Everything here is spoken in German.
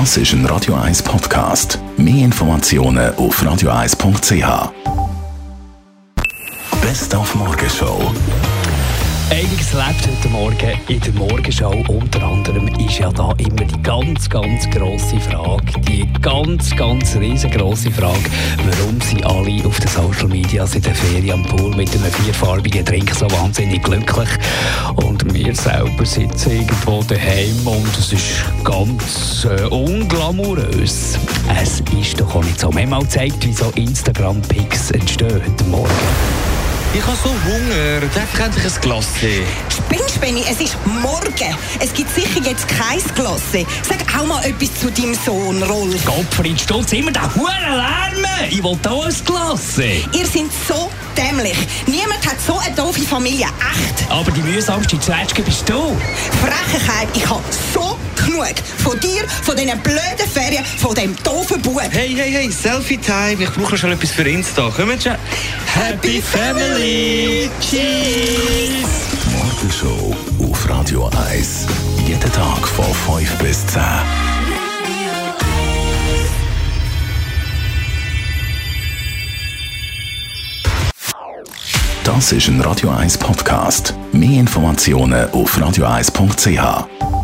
Das ist ein Radio 1 Podcast. Mehr Informationen auf radio1.ch. Best auf Morgenshow. Einiges lebt heute Morgen in der Morgenschau. Unter anderem ist ja da immer die ganz, ganz grosse Frage, ganz, ganz riesengroße Frage, warum sie alle auf den Social Media in der Ferien am Pool mit einem vierfarbigen Drink so wahnsinnig glücklich und wir selber sitzen irgendwo daheim und es ist ganz äh, unglamourös. Es ist doch auch nicht so. Wir haben mal gezeigt, wie so Instagram-Pics entstehen heute Morgen. Ich habe so Hunger. Darf ich endlich ein Glas Spinnst, Benni? Es ist morgen. Es gibt sicher jetzt kein Glas. Sag auch mal etwas zu deinem Sohn, Rolf. Gottfried Stutz, immer der hure Lärm. Ich will auch ein Glas. Ihr seid so dämlich. Niemand hat so eine doofe Familie. Echt. Aber die mühsamste Zwetschge bist du. Frechigkeit. Ich habe so genug. Von dir, von diesen blöden Ferien, von dem doofen Bub. Hey, hey, hey, Selfie-Time. Ich brauche schon etwas für Insta. Kommen schon. Happy Family. Cheese. Morgenshow auf Radio 1. Jeden Tag von 5 bis 10. Das ist ein Radio 1 Podcast. Mehr Informationen auf radio1.ch.